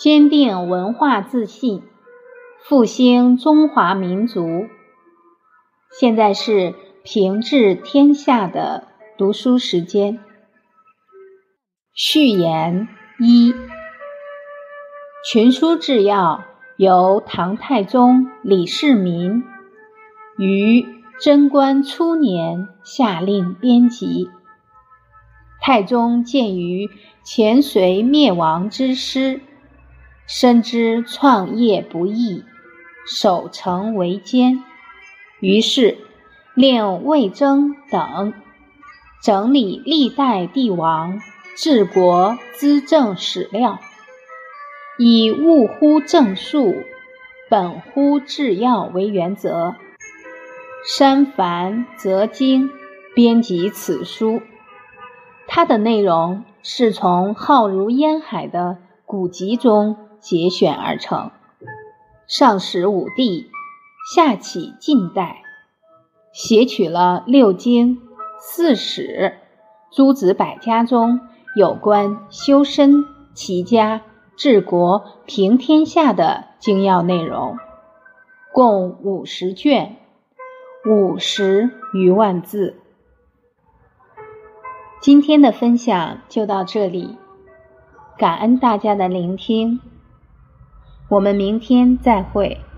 坚定文化自信，复兴中华民族。现在是平治天下的读书时间。序言一：群书治要由唐太宗李世民于贞观初年下令编辑。太宗鉴于前隋灭亡之师，深知创业不易，守成为艰，于是令魏征等整理历代帝王治国资政史料，以务乎正数，本乎治要为原则，删繁择精，编辑此书。它的内容是从浩如烟海的古籍中节选而成，上始五帝，下启近代，写取了六经、四史、诸子百家中有关修身、齐家、治国、平天下的精要内容，共五十卷，五十余万字。今天的分享就到这里，感恩大家的聆听，我们明天再会。